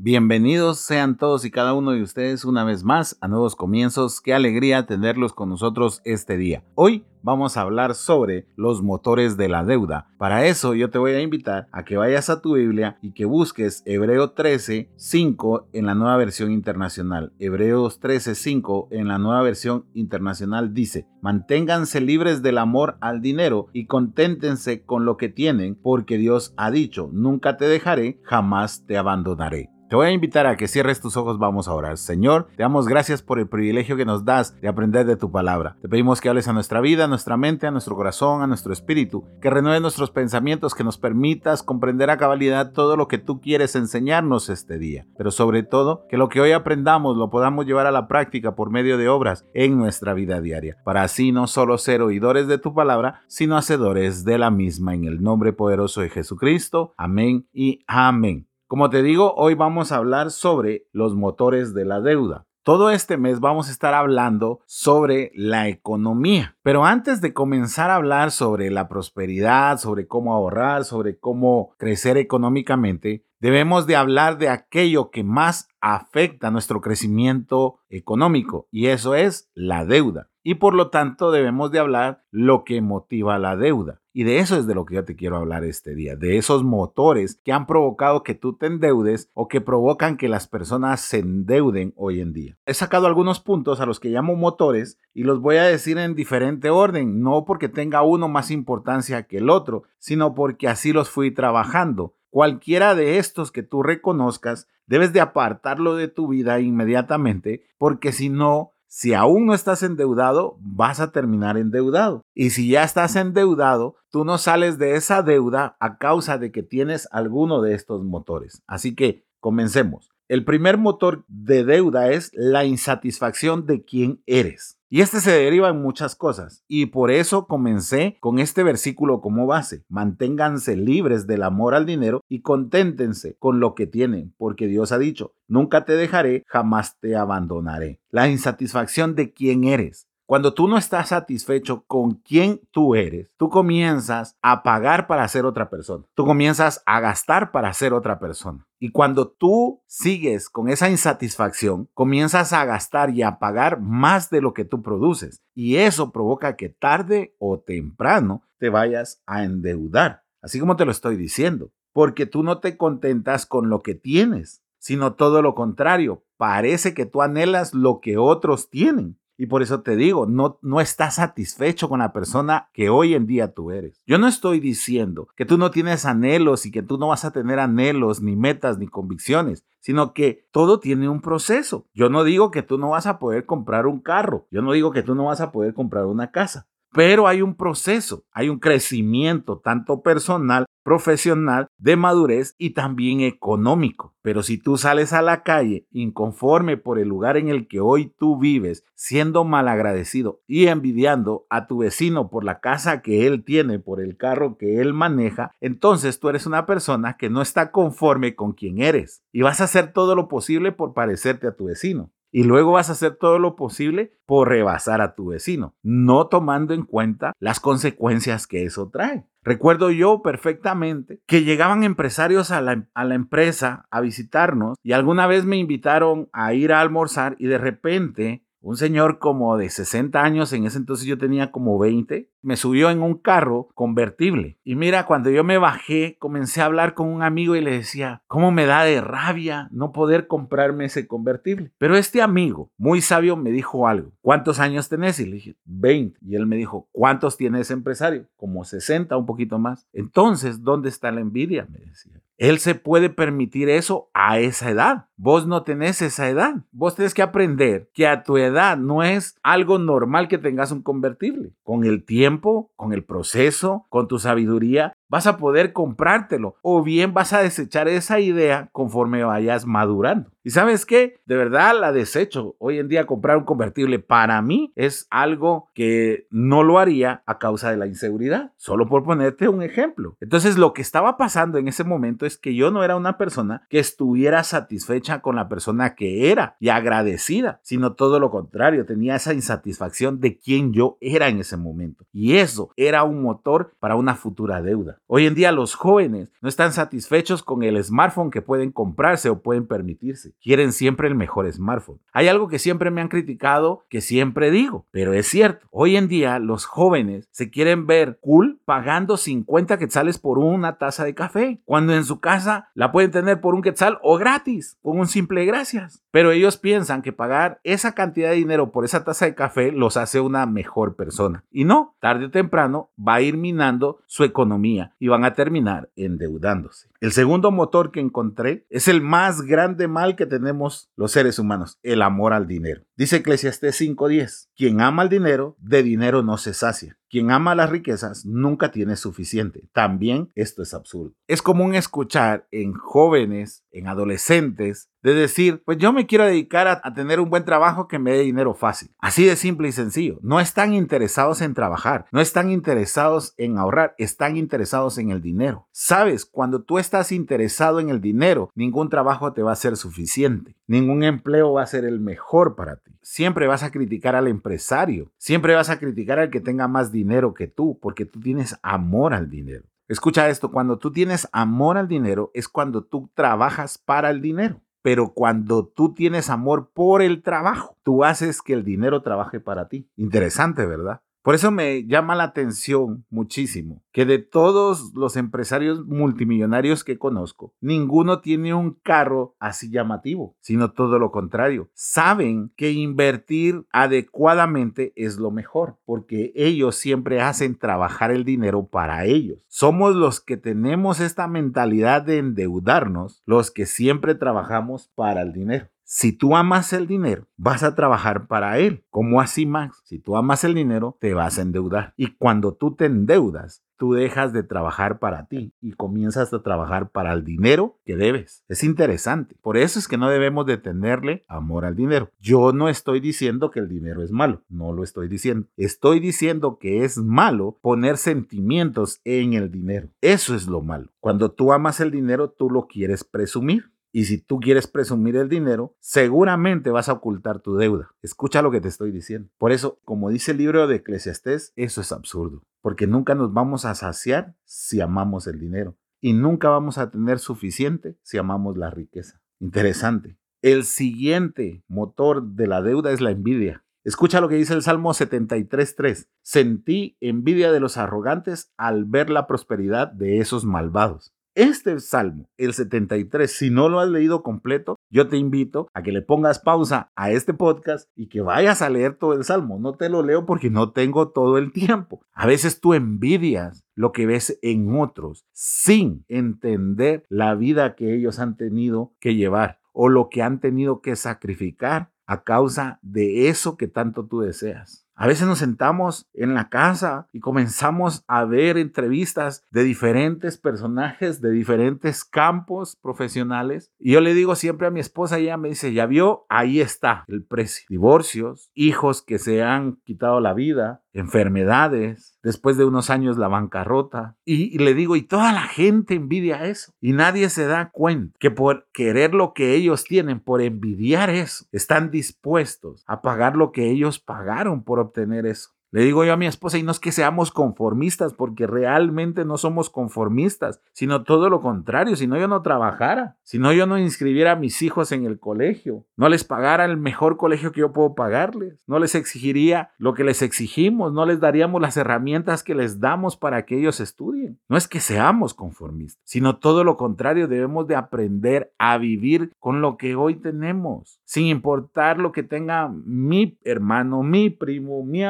Bienvenidos sean todos y cada uno de ustedes una vez más a Nuevos Comienzos. Qué alegría tenerlos con nosotros este día. Hoy vamos a hablar sobre los motores de la deuda. Para eso yo te voy a invitar a que vayas a tu Biblia y que busques Hebreo 13, 5 en la nueva versión internacional. Hebreos 13, 5 en la nueva versión internacional dice, manténganse libres del amor al dinero y conténtense con lo que tienen, porque Dios ha dicho, nunca te dejaré, jamás te abandonaré. Te voy a invitar a que cierres tus ojos, vamos a orar. Señor, te damos gracias por el privilegio que nos das de aprender de tu palabra. Te pedimos que hables a nuestra vida, a nuestra mente, a nuestro corazón, a nuestro espíritu, que renueves nuestros pensamientos, que nos permitas comprender a cabalidad todo lo que tú quieres enseñarnos este día. Pero sobre todo, que lo que hoy aprendamos lo podamos llevar a la práctica por medio de obras en nuestra vida diaria, para así no solo ser oidores de tu palabra, sino hacedores de la misma en el nombre poderoso de Jesucristo. Amén y amén. Como te digo, hoy vamos a hablar sobre los motores de la deuda. Todo este mes vamos a estar hablando sobre la economía. Pero antes de comenzar a hablar sobre la prosperidad, sobre cómo ahorrar, sobre cómo crecer económicamente, debemos de hablar de aquello que más afecta nuestro crecimiento económico y eso es la deuda y por lo tanto debemos de hablar lo que motiva la deuda. Y de eso es de lo que yo te quiero hablar este día, de esos motores que han provocado que tú te endeudes o que provocan que las personas se endeuden hoy en día. He sacado algunos puntos a los que llamo motores y los voy a decir en diferente orden, no porque tenga uno más importancia que el otro, sino porque así los fui trabajando. Cualquiera de estos que tú reconozcas, debes de apartarlo de tu vida inmediatamente, porque si no, si aún no estás endeudado, vas a terminar endeudado. Y si ya estás endeudado, tú no sales de esa deuda a causa de que tienes alguno de estos motores. Así que comencemos. El primer motor de deuda es la insatisfacción de quién eres. Y este se deriva en muchas cosas. Y por eso comencé con este versículo como base. Manténganse libres del amor al dinero y conténtense con lo que tienen, porque Dios ha dicho, nunca te dejaré, jamás te abandonaré. La insatisfacción de quién eres. Cuando tú no estás satisfecho con quién tú eres, tú comienzas a pagar para ser otra persona. Tú comienzas a gastar para ser otra persona. Y cuando tú sigues con esa insatisfacción, comienzas a gastar y a pagar más de lo que tú produces. Y eso provoca que tarde o temprano te vayas a endeudar. Así como te lo estoy diciendo. Porque tú no te contentas con lo que tienes, sino todo lo contrario. Parece que tú anhelas lo que otros tienen. Y por eso te digo, no, no estás satisfecho con la persona que hoy en día tú eres. Yo no estoy diciendo que tú no tienes anhelos y que tú no vas a tener anhelos, ni metas, ni convicciones, sino que todo tiene un proceso. Yo no digo que tú no vas a poder comprar un carro. Yo no digo que tú no vas a poder comprar una casa. Pero hay un proceso, hay un crecimiento tanto personal profesional, de madurez y también económico. Pero si tú sales a la calle inconforme por el lugar en el que hoy tú vives, siendo malagradecido y envidiando a tu vecino por la casa que él tiene, por el carro que él maneja, entonces tú eres una persona que no está conforme con quien eres y vas a hacer todo lo posible por parecerte a tu vecino. Y luego vas a hacer todo lo posible por rebasar a tu vecino, no tomando en cuenta las consecuencias que eso trae. Recuerdo yo perfectamente que llegaban empresarios a la, a la, empresa a visitarnos y alguna vez me invitaron a ir a almorzar y de repente un señor como de 60 años, en ese entonces yo tenía como 20, me subió en un carro convertible. Y mira, cuando yo me bajé, comencé a hablar con un amigo y le decía, ¿cómo me da de rabia no poder comprarme ese convertible? Pero este amigo, muy sabio, me dijo algo. ¿Cuántos años tenés? Y le dije, 20. Y él me dijo, ¿cuántos tiene ese empresario? Como 60, un poquito más. Entonces, ¿dónde está la envidia? Me decía. Él se puede permitir eso a esa edad. Vos no tenés esa edad. Vos tenés que aprender que a tu edad no es algo normal que tengas un convertible. Con el tiempo, con el proceso, con tu sabiduría, vas a poder comprártelo o bien vas a desechar esa idea conforme vayas madurando. ¿Y sabes qué? De verdad la desecho. Hoy en día comprar un convertible para mí es algo que no lo haría a causa de la inseguridad, solo por ponerte un ejemplo. Entonces lo que estaba pasando en ese momento es que yo no era una persona que estuviera satisfecha con la persona que era y agradecida, sino todo lo contrario, tenía esa insatisfacción de quién yo era en ese momento. Y eso era un motor para una futura deuda. Hoy en día los jóvenes no están satisfechos con el smartphone que pueden comprarse o pueden permitirse. Quieren siempre el mejor smartphone. Hay algo que siempre me han criticado, que siempre digo, pero es cierto. Hoy en día los jóvenes se quieren ver cool pagando 50 quetzales por una taza de café, cuando en su casa la pueden tener por un quetzal o gratis, con un simple gracias. Pero ellos piensan que pagar esa cantidad de dinero por esa taza de café los hace una mejor persona. Y no, tarde o temprano va a ir minando su economía y van a terminar endeudándose. El segundo motor que encontré es el más grande mal que tenemos los seres humanos, el amor al dinero. Dice Eclesiastés 5:10, quien ama al dinero, de dinero no se sacia. Quien ama las riquezas nunca tiene suficiente. También esto es absurdo. Es común escuchar en jóvenes, en adolescentes, de decir, pues yo me quiero dedicar a, a, tener un buen trabajo que me dé dinero fácil. Así de simple y sencillo. No están interesados en trabajar, no están interesados en ahorrar, están interesados en el dinero. Sabes, cuando tú estás interesado en el dinero, ningún trabajo te va a ser suficiente, ningún empleo va a ser el mejor para ti. Siempre vas a criticar al empresario, siempre vas a criticar al que tenga más dinero que tú, porque tú tienes amor al dinero. Escucha esto, cuando tú tienes amor al dinero es cuando tú trabajas para el dinero. Pero cuando tú tienes amor por el trabajo, tú haces que el dinero trabaje para ti. Interesante, ¿verdad? Por eso me llama la atención muchísimo que de todos los empresarios multimillonarios que conozco, ninguno tiene un carro así llamativo, sino todo lo contrario. Saben que invertir adecuadamente es lo mejor, porque ellos siempre hacen trabajar el dinero para ellos. Somos los que tenemos esta mentalidad de endeudarnos, los que siempre trabajamos para el dinero. Si tú amas el dinero, vas a trabajar para él. ¿Cómo así, Max? Si tú amas el dinero, te vas a endeudar. Y cuando tú te endeudas, tú dejas de trabajar para ti y comienzas a trabajar para el dinero que debes. Es interesante. Por eso es que no debemos de tenerle amor al dinero. Yo no estoy diciendo que el dinero es malo, no lo estoy diciendo. Estoy diciendo que es malo poner sentimientos en el dinero. Eso es lo malo. Cuando tú amas el dinero, tú lo quieres presumir. Y si tú quieres presumir el dinero, seguramente vas a ocultar tu deuda. Escucha lo que te estoy diciendo. Por eso, como dice el libro de Eclesiastés, eso es absurdo. Porque nunca nos vamos a saciar si amamos el dinero. Y nunca vamos a tener suficiente si amamos la riqueza. Interesante. El siguiente motor de la deuda es la envidia. Escucha lo que dice el Salmo 73.3. Sentí envidia de los arrogantes al ver la prosperidad de esos malvados. Este salmo, el 73, si no lo has leído completo, yo te invito a que le pongas pausa a este podcast y que vayas a leer todo el salmo. No te lo leo porque no tengo todo el tiempo. A veces tú envidias lo que ves en otros sin entender la vida que ellos han tenido que llevar o lo que han tenido que sacrificar a causa de eso que tanto tú deseas. A veces nos sentamos en la casa y comenzamos a ver entrevistas de diferentes personajes, de diferentes campos profesionales. Y yo le digo siempre a mi esposa, ella me dice, ya vio, ahí está el precio. Divorcios, hijos que se han quitado la vida, enfermedades, después de unos años la bancarrota. Y, le digo, y toda la gente envidia eso. Y nadie se da cuenta que por querer lo que ellos tienen, por envidiar eso, están dispuestos a pagar lo que ellos pagaron por obtener eso. Le digo yo a mi esposa, y no es que seamos conformistas, porque realmente no somos conformistas, sino todo lo contrario, si no yo no trabajara, si no yo no inscribiera a mis hijos en el colegio, no les pagara el mejor colegio que yo puedo pagarles, no les exigiría lo que les exigimos, no les daríamos las herramientas que les damos para que ellos estudien. No es que seamos conformistas, sino todo lo contrario, debemos de aprender a vivir con lo que hoy tenemos, sin importar lo que tenga mi hermano, mi primo, mi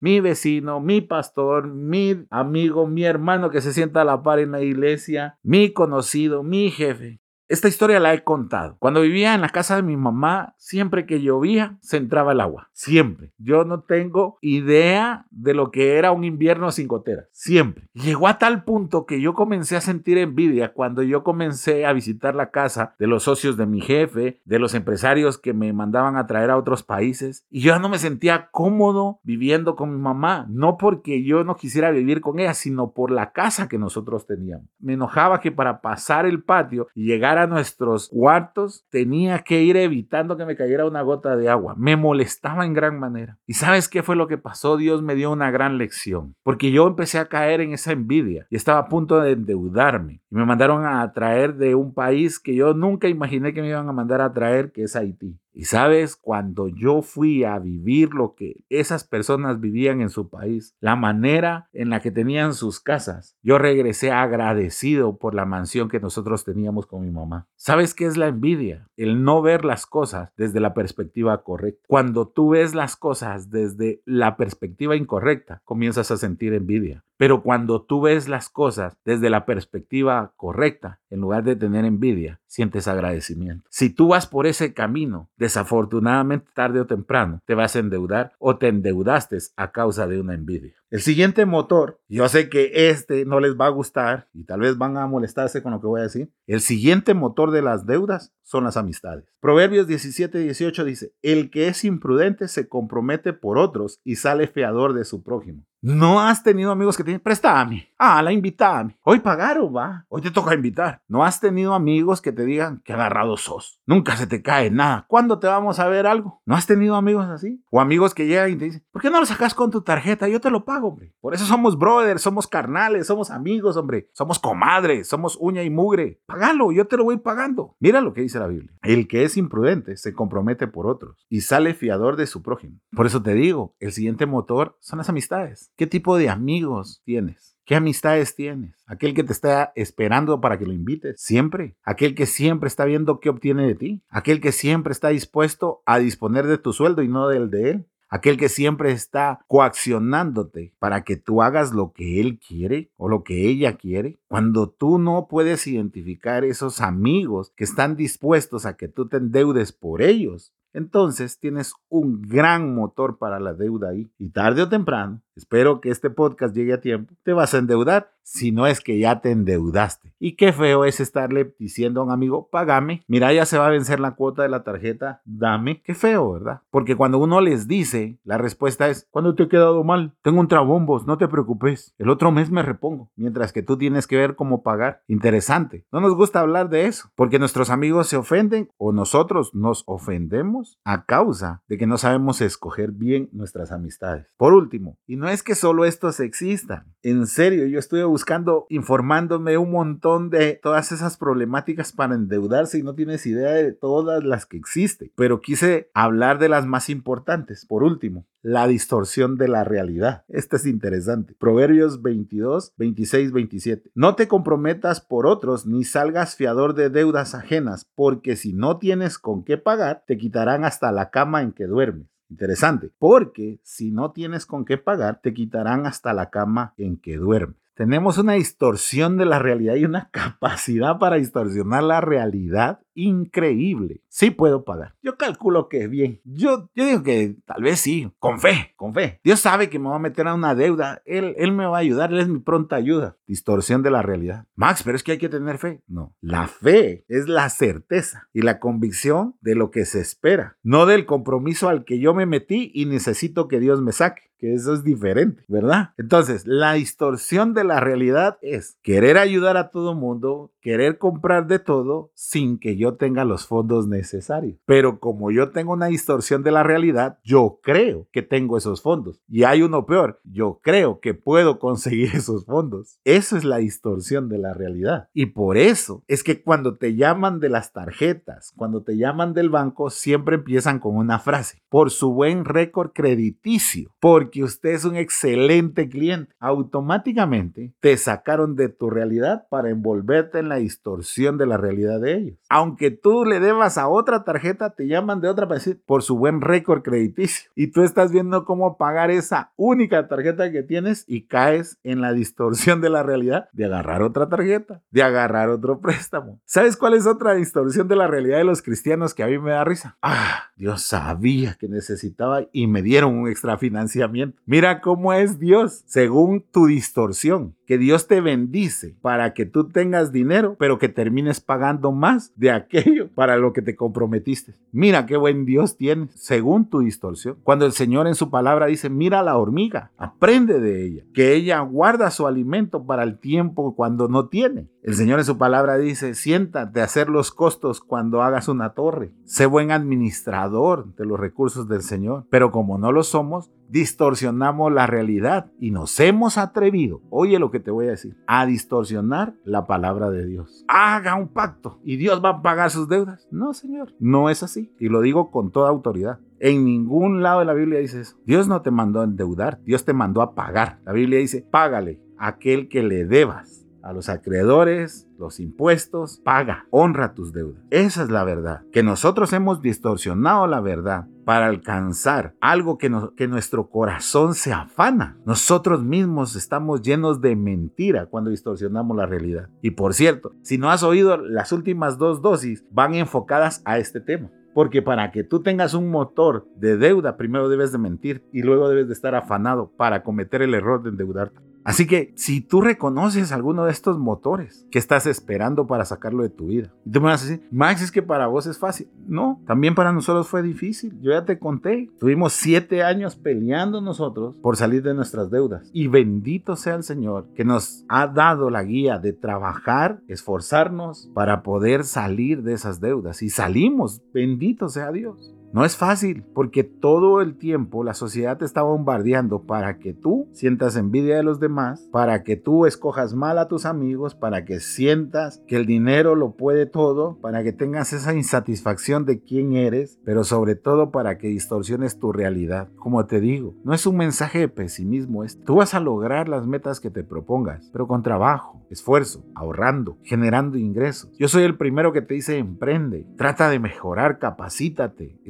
mi vecino, mi pastor, mi amigo, mi hermano que se sienta a la par en la iglesia, mi conocido, mi jefe. Esta historia la he contado. Cuando vivía en la casa de mi mamá, siempre que llovía, se entraba el agua. Siempre. Yo no tengo idea de lo que era un invierno sin gotera. Siempre. Llegó a tal punto que yo comencé a sentir envidia cuando yo comencé a visitar la casa de los socios de mi jefe, de los empresarios que me mandaban a traer a otros países. Y yo no me sentía cómodo viviendo con mi mamá. No porque yo no quisiera vivir con ella, sino por la casa que nosotros teníamos. Me enojaba que para pasar el patio y llegar a nuestros cuartos, tenía que ir evitando que me cayera una gota de agua. Me molestaba en gran manera. ¿Y sabes qué fue lo que pasó? Dios me dio una gran lección, porque yo empecé a caer en esa envidia y estaba a punto de endeudarme. Y me mandaron a traer de un país que yo nunca imaginé que me iban a mandar a traer, que es Haití. Y sabes, cuando yo fui a vivir lo que esas personas vivían en su país, la manera en la que tenían sus casas, yo regresé agradecido por la mansión que nosotros teníamos con mi mamá. ¿Sabes qué es la envidia? El no ver las cosas desde la perspectiva correcta. Cuando tú ves las cosas desde la perspectiva incorrecta, comienzas a sentir envidia. Pero cuando tú ves las cosas desde la perspectiva correcta, en lugar de tener envidia, sientes agradecimiento. Si tú vas por ese camino, desafortunadamente tarde o temprano te vas a endeudar o te endeudaste a causa de una envidia. El siguiente motor, yo sé que este no les va a gustar y tal vez van a molestarse con lo que voy a decir. El siguiente motor de las deudas son las amistades. Proverbios 17, 18 dice, el que es imprudente se compromete por otros y sale feador de su prójimo. No has tenido amigos que te dicen, préstame. Ah, la invítame. Hoy pagaron, va. Hoy te toca invitar. No has tenido amigos que te digan que agarrado sos. Nunca se te cae nada. ¿Cuándo te vamos a ver algo? ¿No has tenido amigos así? O amigos que llegan y te dicen, ¿por qué no lo sacas con tu tarjeta? Yo te lo pago, hombre. Por eso somos brothers, somos carnales, somos amigos, hombre. Somos comadres, somos uña y mugre. Págalo, yo te lo voy pagando. Mira lo que dice la Biblia. El que es imprudente se compromete por otros y sale fiador de su prójimo. Por eso te digo, el siguiente motor son las amistades. ¿Qué tipo de amigos tienes? ¿Qué amistades tienes? Aquel que te está esperando para que lo invites siempre. Aquel que siempre está viendo qué obtiene de ti. Aquel que siempre está dispuesto a disponer de tu sueldo y no del de él. Aquel que siempre está coaccionándote para que tú hagas lo que él quiere o lo que ella quiere. Cuando tú no puedes identificar esos amigos que están dispuestos a que tú te endeudes por ellos, entonces tienes un gran motor para la deuda ahí. Y tarde o temprano, espero que este podcast llegue a tiempo, te vas a endeudar si no es que ya te endeudaste. Y qué feo es estarle diciendo a un amigo, págame, mira, ya se va a vencer la cuota de la tarjeta, dame. Qué feo, ¿verdad? Porque cuando uno les dice, la respuesta es, cuando te he quedado mal, tengo un trabombos, no te preocupes, el otro mes me repongo, mientras que tú tienes que ver cómo pagar. Interesante. No nos gusta hablar de eso, porque nuestros amigos se ofenden o nosotros nos ofendemos a causa de que no sabemos escoger bien nuestras amistades. Por último, y no es que solo estos existan, en serio, yo estuve buscando, informándome un montón de todas esas problemáticas para endeudarse y no tienes idea de todas las que existen, pero quise hablar de las más importantes. Por último, la distorsión de la realidad. Este es interesante. Proverbios 22, 26, 27. No te comprometas por otros ni salgas fiador de deudas ajenas, porque si no tienes con qué pagar, te quitarán hasta la cama en que duermes. Interesante, porque si no tienes con qué pagar, te quitarán hasta la cama en que duermes. Tenemos una distorsión de la realidad y una capacidad para distorsionar la realidad increíble. Sí puedo pagar. Yo calculo que bien. Yo, yo digo que tal vez sí, con fe, con fe. Dios sabe que me va a meter a una deuda. Él, él me va a ayudar. Él es mi pronta ayuda. Distorsión de la realidad. Max, pero es que hay que tener fe. No. La fe es la certeza y la convicción de lo que se espera, no del compromiso al que yo me metí y necesito que Dios me saque eso es diferente, ¿verdad? Entonces, la distorsión de la realidad es querer ayudar a todo mundo, querer comprar de todo sin que yo tenga los fondos necesarios. Pero como yo tengo una distorsión de la realidad, yo creo que tengo esos fondos. Y hay uno peor, yo creo que puedo conseguir esos fondos. Eso es la distorsión de la realidad. Y por eso es que cuando te llaman de las tarjetas, cuando te llaman del banco, siempre empiezan con una frase, por su buen récord crediticio, porque que usted es un excelente cliente, automáticamente te sacaron de tu realidad para envolverte en la distorsión de la realidad de ellos. Aunque tú le debas a otra tarjeta, te llaman de otra para decir por su buen récord crediticio. Y tú estás viendo cómo pagar esa única tarjeta que tienes y caes en la distorsión de la realidad de agarrar otra tarjeta, de agarrar otro préstamo. ¿Sabes cuál es otra distorsión de la realidad de los cristianos que a mí me da risa? Ah, Dios sabía que necesitaba y me dieron un extra financiamiento Mira cómo es Dios según tu distorsión. Que Dios te bendice para que tú tengas dinero, pero que termines pagando más de aquello para lo que te comprometiste. Mira qué buen Dios tienes, según tu distorsión. Cuando el Señor en su palabra dice, mira la hormiga, aprende de ella, que ella guarda su alimento para el tiempo cuando no tiene. El Señor en su palabra dice, siéntate a hacer los costos cuando hagas una torre. Sé buen administrador de los recursos del Señor. Pero como no lo somos, distorsionamos la realidad y nos hemos atrevido, oye lo que te voy a decir, a distorsionar la palabra de Dios. Haga un pacto y Dios va a pagar sus deudas. No, Señor, no es así. Y lo digo con toda autoridad. En ningún lado de la Biblia dice eso. Dios no te mandó a endeudar, Dios te mandó a pagar. La Biblia dice, págale aquel que le debas a los acreedores, los impuestos, paga, honra tus deudas. Esa es la verdad. Que nosotros hemos distorsionado la verdad para alcanzar algo que, que nuestro corazón se afana. Nosotros mismos estamos llenos de mentira cuando distorsionamos la realidad. Y por cierto, si no has oído, las últimas dos dosis van enfocadas a este tema. Porque para que tú tengas un motor de deuda, primero debes de mentir y luego debes de estar afanado para cometer el error de endeudarte. Así que si tú reconoces alguno de estos motores, ¿qué estás esperando para sacarlo de tu vida? Tú me vas a decir, Max, es que para vos es fácil. No, también para nosotros fue difícil. Yo ya te conté. Tuvimos siete años peleando nosotros por salir de nuestras deudas. Y bendito sea el Señor que nos ha dado la guía de trabajar, esforzarnos para poder salir de esas deudas. Y salimos, bendito sea Dios. No es fácil porque todo el tiempo la sociedad te está bombardeando para que tú sientas envidia de los demás, para que tú escojas mal a tus amigos, para que sientas que el dinero lo puede todo, para que tengas esa insatisfacción de quién eres, pero sobre todo para que distorsiones tu realidad. Como te digo, no es un mensaje de pesimismo, es tú vas a lograr las metas que te propongas, pero con trabajo, esfuerzo, ahorrando, generando ingresos. Yo soy el primero que te dice emprende, trata de mejorar, capacítate,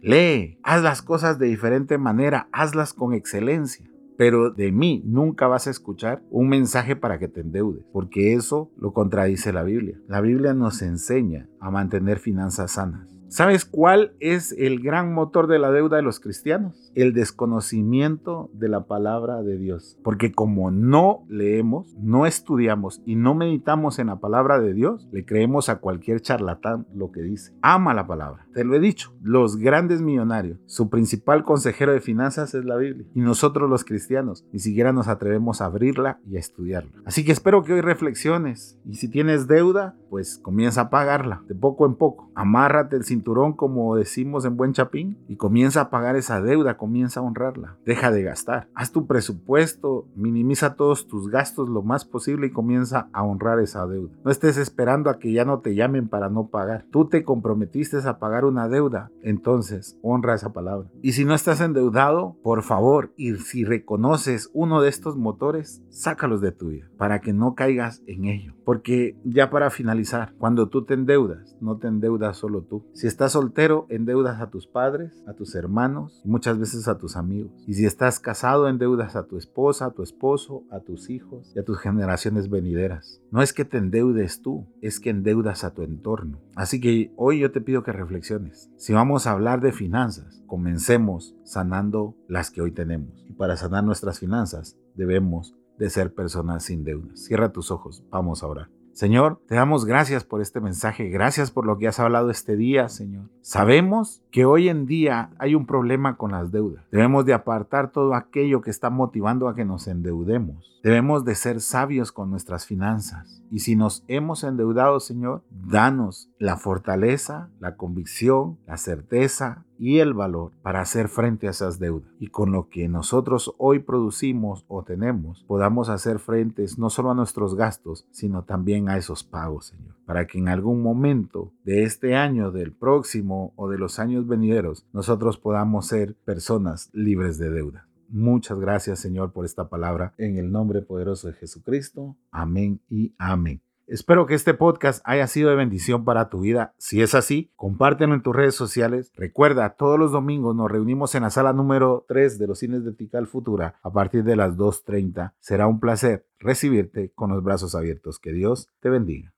lee, haz las cosas de diferente manera, hazlas con excelencia. Pero de mí nunca vas a escuchar un mensaje para que te endeudes, porque eso lo contradice la Biblia. La Biblia nos enseña a mantener finanzas sanas. ¿Sabes cuál es el gran motor de la deuda de los cristianos? El desconocimiento de la palabra de Dios. Porque como no leemos, no estudiamos y no meditamos en la palabra de Dios, le creemos a cualquier charlatán lo que dice. Ama la palabra. Te lo he dicho, los grandes millonarios, su principal consejero de finanzas es la Biblia. Y nosotros los cristianos ni siquiera nos atrevemos a abrirla y a estudiarla. Así que espero que hoy reflexiones. Y si tienes deuda, pues comienza a pagarla de poco en poco. Amárrate el cinturón como decimos en buen chapín y comienza a pagar esa deuda, comienza a honrarla. Deja de gastar. Haz tu presupuesto, minimiza todos tus gastos lo más posible y comienza a honrar esa deuda. No estés esperando a que ya no te llamen para no pagar. Tú te comprometiste a pagar una deuda, entonces honra esa palabra. Y si no estás endeudado, por favor, y si reconoces uno de estos motores, sácalos de tu vida para que no caigas en ello. Porque ya para finalizar, cuando tú te endeudas, no te endeudas solo tú. Si estás soltero, endeudas a tus padres, a tus hermanos y muchas veces a tus amigos. Y si estás casado, endeudas a tu esposa, a tu esposo, a tus hijos y a tus generaciones venideras. No es que te endeudes tú, es que endeudas a tu entorno. Así que hoy yo te pido que reflexiones. Si vamos a hablar de finanzas, comencemos sanando las que hoy tenemos. Y para sanar nuestras finanzas, debemos de ser personas sin deudas. Cierra tus ojos, vamos a orar. Señor, te damos gracias por este mensaje, gracias por lo que has hablado este día, Señor. Sabemos que hoy en día hay un problema con las deudas. Debemos de apartar todo aquello que está motivando a que nos endeudemos. Debemos de ser sabios con nuestras finanzas. Y si nos hemos endeudado, Señor, danos la fortaleza, la convicción, la certeza y el valor para hacer frente a esas deudas. Y con lo que nosotros hoy producimos o tenemos, podamos hacer frentes no solo a nuestros gastos, sino también a esos pagos, Señor. Para que en algún momento de este año, del próximo o de los años venideros, nosotros podamos ser personas libres de deuda. Muchas gracias Señor por esta palabra. En el nombre poderoso de Jesucristo. Amén y amén. Espero que este podcast haya sido de bendición para tu vida. Si es así, compártelo en tus redes sociales. Recuerda, todos los domingos nos reunimos en la sala número 3 de los cines de Tical Futura a partir de las 2.30. Será un placer recibirte con los brazos abiertos. Que Dios te bendiga.